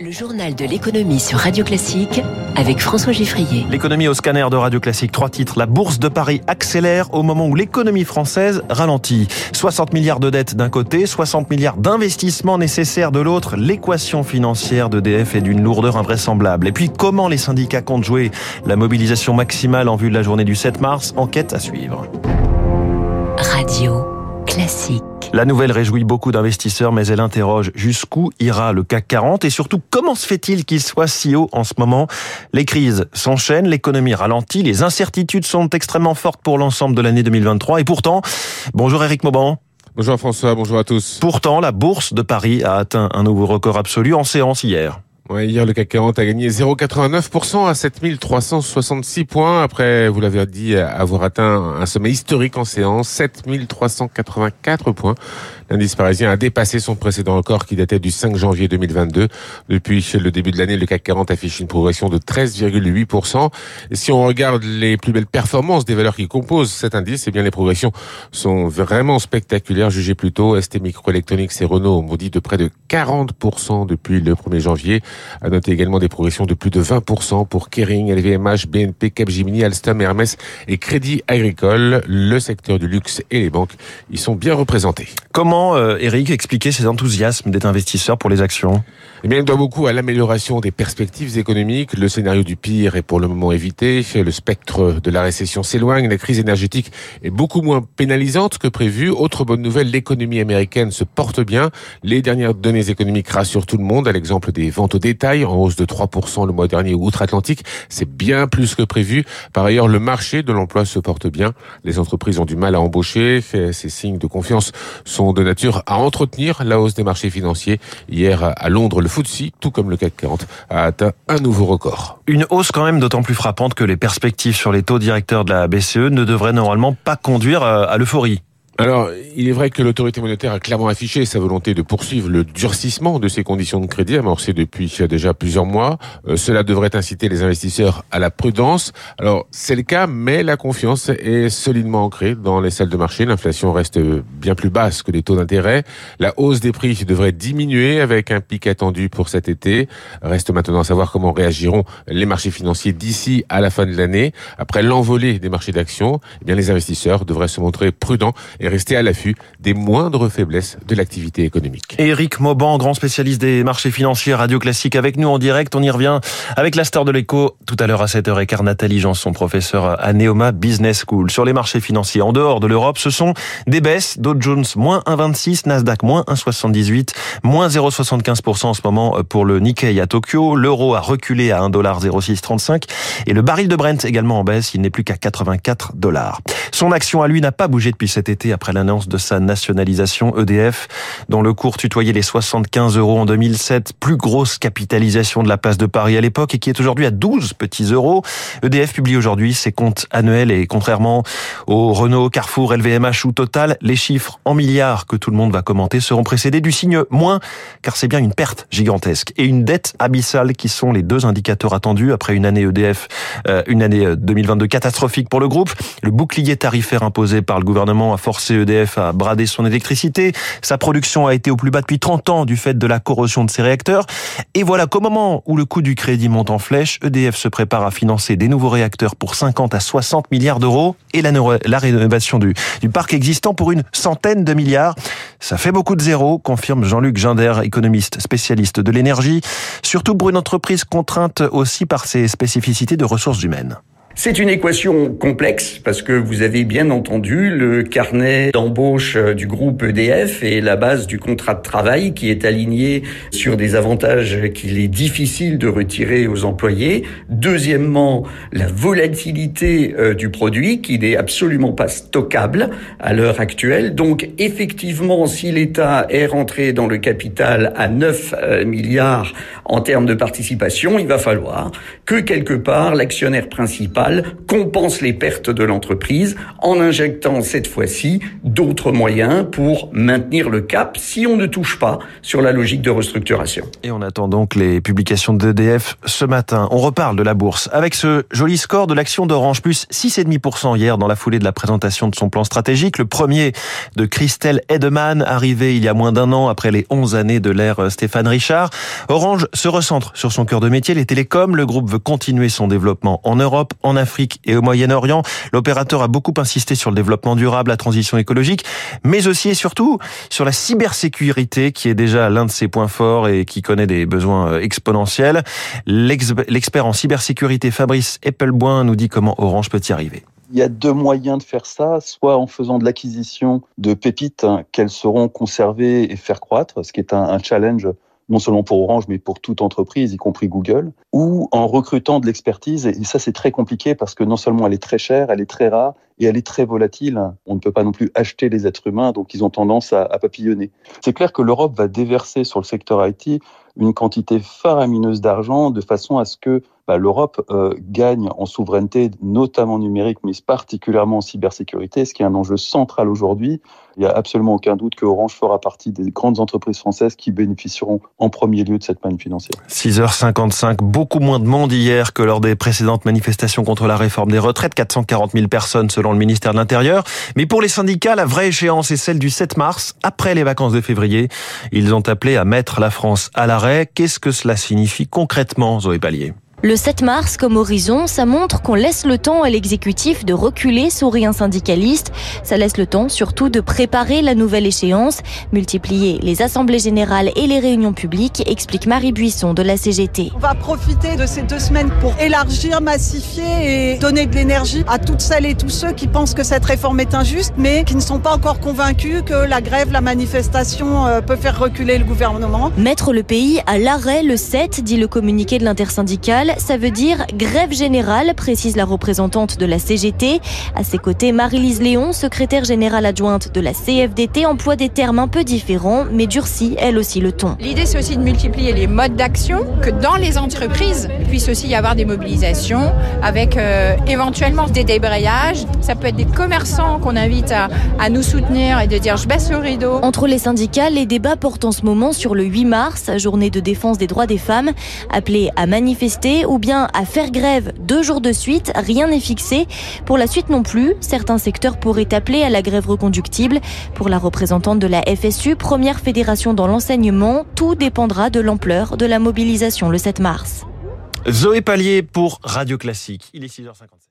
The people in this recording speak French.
Le journal de l'économie sur Radio Classique avec François Giffrier. L'économie au scanner de Radio Classique. Trois titres. La bourse de Paris accélère au moment où l'économie française ralentit. 60 milliards de dettes d'un côté, 60 milliards d'investissements nécessaires de l'autre. L'équation financière d'EDF est d'une lourdeur invraisemblable. Et puis, comment les syndicats comptent jouer la mobilisation maximale en vue de la journée du 7 mars? Enquête à suivre. Radio Classique. La nouvelle réjouit beaucoup d'investisseurs, mais elle interroge jusqu'où ira le CAC 40 et surtout comment se fait-il qu'il soit si haut en ce moment? Les crises s'enchaînent, l'économie ralentit, les incertitudes sont extrêmement fortes pour l'ensemble de l'année 2023 et pourtant, bonjour Eric Mauban. Bonjour François, bonjour à tous. Pourtant, la bourse de Paris a atteint un nouveau record absolu en séance hier. Hier, le CAC 40 a gagné 0,89% à 7366 points après, vous l'avez dit, avoir atteint un sommet historique en séance, 7384 points. L'indice parisien a dépassé son précédent record qui datait du 5 janvier 2022. Depuis le début de l'année, le CAC 40 affiche une progression de 13,8%. Et si on regarde les plus belles performances des valeurs qui composent cet indice, eh bien les progressions sont vraiment spectaculaires, jugées plutôt ST Microelectronics et Renault ont de près de 40% depuis le 1er janvier. À noter également des progressions de plus de 20% pour Kering, LVMH, BNP, Capgemini, Alstom, Hermès et Crédit Agricole. Le secteur du luxe et les banques y sont bien représentés. Comment, euh, Eric, expliquer ces enthousiasmes des investisseurs pour les actions? Eh bien, il doit beaucoup à l'amélioration des perspectives économiques. Le scénario du pire est pour le moment évité. Le spectre de la récession s'éloigne. La crise énergétique est beaucoup moins pénalisante que prévu. Autre bonne nouvelle, l'économie américaine se porte bien. Les dernières données économiques rassurent tout le monde. À l'exemple des ventes au détail, en hausse de 3% le mois dernier outre-Atlantique. C'est bien plus que prévu. Par ailleurs, le marché de l'emploi se porte bien. Les entreprises ont du mal à embaucher. Ces signes de confiance sont de nature à entretenir la hausse des marchés financiers. Hier, à Londres, le FTSE, tout comme le CAC 40, a atteint un nouveau record. Une hausse quand même d'autant plus frappante que les perspectives sur les taux directeurs de la BCE ne devraient normalement pas conduire à l'euphorie. Alors, il est vrai que l'autorité monétaire a clairement affiché sa volonté de poursuivre le durcissement de ses conditions de crédit amorcé depuis déjà plusieurs mois. Euh, cela devrait inciter les investisseurs à la prudence. Alors, c'est le cas, mais la confiance est solidement ancrée dans les salles de marché. L'inflation reste bien plus basse que les taux d'intérêt. La hausse des prix devrait diminuer avec un pic attendu pour cet été. Reste maintenant à savoir comment réagiront les marchés financiers d'ici à la fin de l'année. Après l'envolée des marchés d'actions, eh bien les investisseurs devraient se montrer prudents rester à l'affût des moindres faiblesses de l'activité économique. Éric Mauban, grand spécialiste des marchés financiers, Radio Classique avec nous en direct. On y revient avec la star de l'écho tout à l'heure à 7h15. Nathalie Janson, professeur à Neoma Business School. Sur les marchés financiers en dehors de l'Europe, ce sont des baisses. Dow Jones moins 1,26, Nasdaq moins 1,78, moins 0,75% en ce moment pour le Nikkei à Tokyo. L'euro a reculé à 1,0635 et le baril de Brent également en baisse. Il n'est plus qu'à 84 dollars. Son action à lui n'a pas bougé depuis cet été après l'annonce de sa nationalisation EDF, dont le cours tutoyait les 75 euros en 2007, plus grosse capitalisation de la place de Paris à l'époque et qui est aujourd'hui à 12 petits euros. EDF publie aujourd'hui ses comptes annuels et contrairement au Renault, Carrefour, LVMH ou Total, les chiffres en milliards que tout le monde va commenter seront précédés du signe moins, car c'est bien une perte gigantesque et une dette abyssale qui sont les deux indicateurs attendus après une année EDF, euh, une année 2022 catastrophique pour le groupe. Le bouclier tarifaire imposé par le gouvernement a forcé EDF a bradé son électricité. Sa production a été au plus bas depuis 30 ans du fait de la corrosion de ses réacteurs. Et voilà qu'au moment où le coût du crédit monte en flèche, EDF se prépare à financer des nouveaux réacteurs pour 50 à 60 milliards d'euros et la, la rénovation du, du parc existant pour une centaine de milliards. Ça fait beaucoup de zéros, confirme Jean-Luc Ginder, économiste spécialiste de l'énergie, surtout pour une entreprise contrainte aussi par ses spécificités de ressources humaines. C'est une équation complexe parce que vous avez bien entendu le carnet d'embauche euh, du groupe EDF et la base du contrat de travail qui est aligné sur des avantages qu'il est difficile de retirer aux employés. Deuxièmement, la volatilité euh, du produit qui n'est absolument pas stockable à l'heure actuelle. Donc effectivement, si l'État est rentré dans le capital à 9 euh, milliards en termes de participation, il va falloir que quelque part l'actionnaire principal compense les pertes de l'entreprise en injectant cette fois-ci d'autres moyens pour maintenir le cap si on ne touche pas sur la logique de restructuration. Et on attend donc les publications d'EDF ce matin. On reparle de la bourse avec ce joli score de l'action d'Orange, plus 6,5% hier dans la foulée de la présentation de son plan stratégique. Le premier de Christelle Edeman, arrivé il y a moins d'un an après les 11 années de l'ère Stéphane Richard. Orange se recentre sur son cœur de métier, les télécoms. Le groupe veut continuer son développement en Europe, en Afrique et au Moyen-Orient. L'opérateur a beaucoup insisté sur le développement durable, la transition écologique, mais aussi et surtout sur la cybersécurité qui est déjà l'un de ses points forts et qui connaît des besoins euh, exponentiels. L'expert en cybersécurité Fabrice Eppelboin nous dit comment Orange peut y arriver. Il y a deux moyens de faire ça, soit en faisant de l'acquisition de pépites hein, qu'elles seront conservées et faire croître, ce qui est un challenge non seulement pour Orange, mais pour toute entreprise, y compris Google, ou en recrutant de l'expertise. Et ça, c'est très compliqué parce que non seulement elle est très chère, elle est très rare et elle est très volatile. On ne peut pas non plus acheter les êtres humains, donc ils ont tendance à, papillonner. C'est clair que l'Europe va déverser sur le secteur IT une quantité faramineuse d'argent de façon à ce que bah, l'Europe euh, gagne en souveraineté, notamment numérique, mais particulièrement en cybersécurité, ce qui est un enjeu central aujourd'hui. Il n'y a absolument aucun doute que Orange fera partie des grandes entreprises françaises qui bénéficieront en premier lieu de cette manne financière. 6h55, beaucoup moins de monde hier que lors des précédentes manifestations contre la réforme des retraites, 440 000 personnes selon le ministère de l'Intérieur. Mais pour les syndicats, la vraie échéance est celle du 7 mars, après les vacances de février. Ils ont appelé à mettre la France à l'arrêt. Qu'est-ce que cela signifie concrètement, Zoé Pallier? Le 7 mars comme horizon, ça montre qu'on laisse le temps à l'exécutif de reculer, sourit un syndicaliste. Ça laisse le temps surtout de préparer la nouvelle échéance, multiplier les assemblées générales et les réunions publiques, explique Marie Buisson de la CGT. On va profiter de ces deux semaines pour élargir, massifier et donner de l'énergie à toutes celles et tous ceux qui pensent que cette réforme est injuste, mais qui ne sont pas encore convaincus que la grève, la manifestation euh, peut faire reculer le gouvernement. Mettre le pays à l'arrêt le 7, dit le communiqué de l'intersyndicale ça veut dire grève générale, précise la représentante de la CGT. À ses côtés, Marie-Lise Léon, secrétaire générale adjointe de la CFDT, emploie des termes un peu différents, mais durcit elle aussi le ton. L'idée, c'est aussi de multiplier les modes d'action, que dans les entreprises, il puisse aussi y avoir des mobilisations, avec euh, éventuellement des débrayages. Ça peut être des commerçants qu'on invite à, à nous soutenir et de dire je baisse le rideau. Entre les syndicats, les débats portent en ce moment sur le 8 mars, journée de défense des droits des femmes, appelée à ou bien à faire grève deux jours de suite, rien n'est fixé. Pour la suite non plus, certains secteurs pourraient appeler à la grève reconductible. Pour la représentante de la FSU, première fédération dans l'enseignement, tout dépendra de l'ampleur de la mobilisation le 7 mars. Zoé Pallier pour Radio Classique. Il est 6h57.